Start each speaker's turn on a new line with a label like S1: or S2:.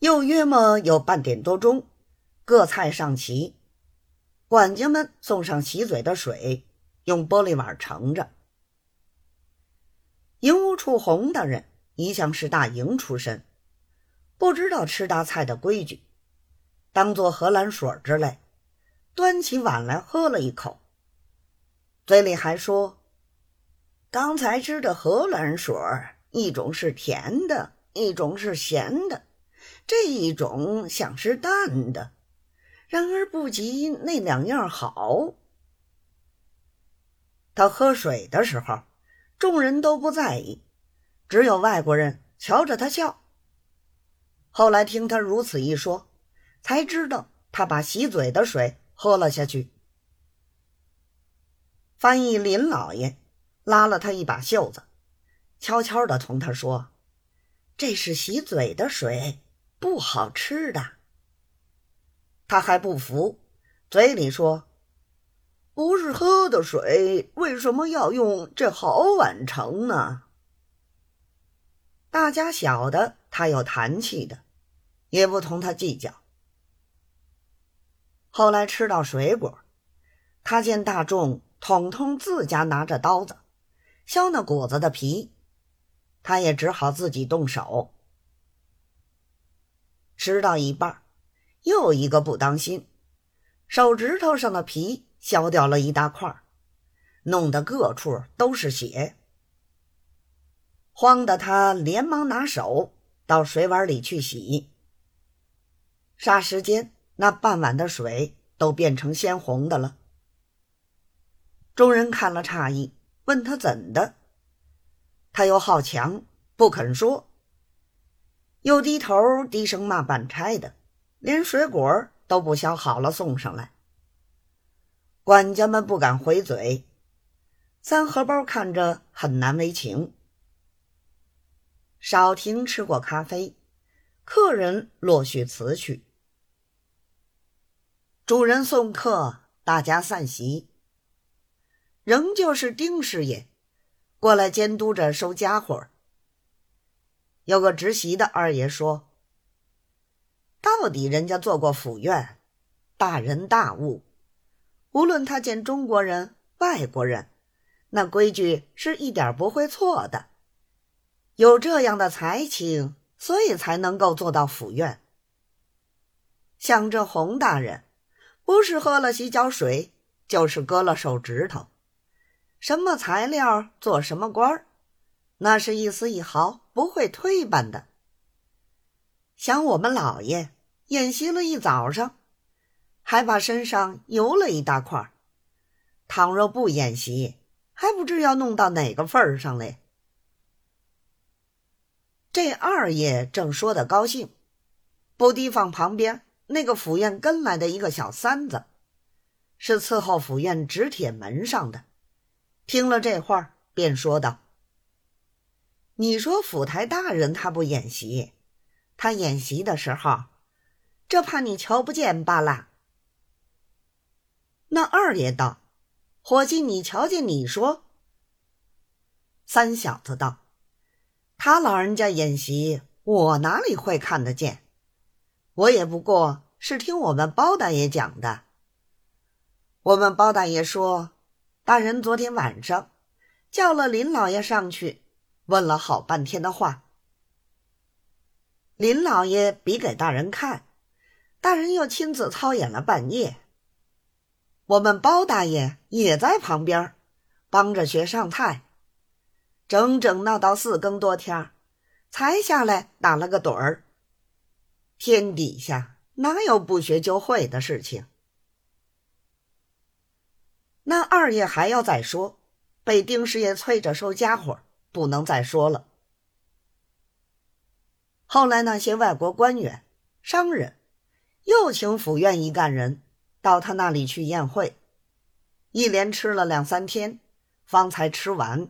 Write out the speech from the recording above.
S1: 又约莫有半点多钟，各菜上齐，管家们送上洗嘴的水，用玻璃碗盛着。营务处洪大人一向是大营出身，不知道吃大菜的规矩，当做荷兰水之类，端起碗来喝了一口，嘴里还说：“刚才吃的荷兰水，一种是甜的，一种是咸的。”这一种想是淡的，然而不及那两样好。他喝水的时候，众人都不在意，只有外国人瞧着他笑。后来听他如此一说，才知道他把洗嘴的水喝了下去。翻译林老爷拉了他一把袖子，悄悄地同他说：“这是洗嘴的水。”不好吃的，他还不服，嘴里说：“不是喝的水，为什么要用这好碗盛呢？”大家晓得他有谈气的，也不同他计较。后来吃到水果，他见大众统统自家拿着刀子削那果子的皮，他也只好自己动手。吃到一半，又一个不当心，手指头上的皮削掉了一大块，弄得各处都是血。慌得他连忙拿手到水碗里去洗。霎时间，那半碗的水都变成鲜红的了。众人看了诧异，问他怎的，他又好强，不肯说。又低头低声骂办差的，连水果都不削好了送上来。管家们不敢回嘴，三荷包看着很难为情。少廷吃过咖啡，客人落续辞去，主人送客，大家散席。仍旧是丁师爷过来监督着收家伙。有个执席的二爷说：“到底人家做过府院，大人大物，无论他见中国人、外国人，那规矩是一点不会错的。有这样的才情，所以才能够做到府院。像这洪大人，不是喝了洗脚水，就是割了手指头，什么材料做什么官儿。”那是一丝一毫不会退办的。想我们老爷演习了一早上，还把身上油了一大块儿。倘若不演习，还不知要弄到哪个份儿上嘞。这二爷正说的高兴，不提防旁边那个府院跟来的一个小三子，是伺候府院纸铁门上的。听了这话，便说道。你说府台大人他不演习，他演习的时候，这怕你瞧不见罢了。那二爷道：“伙计，你瞧见？你说。”三小子道：“他老人家演习，我哪里会看得见？我也不过是听我们包大爷讲的。我们包大爷说，大人昨天晚上叫了林老爷上去。”问了好半天的话，林老爷比给大人看，大人又亲自操演了半夜。我们包大爷也在旁边帮着学上菜，整整闹到四更多天才下来打了个盹儿。天底下哪有不学就会的事情？那二爷还要再说，被丁师爷催着收家伙。不能再说了。后来那些外国官员、商人又请府院一干人到他那里去宴会，一连吃了两三天，方才吃完。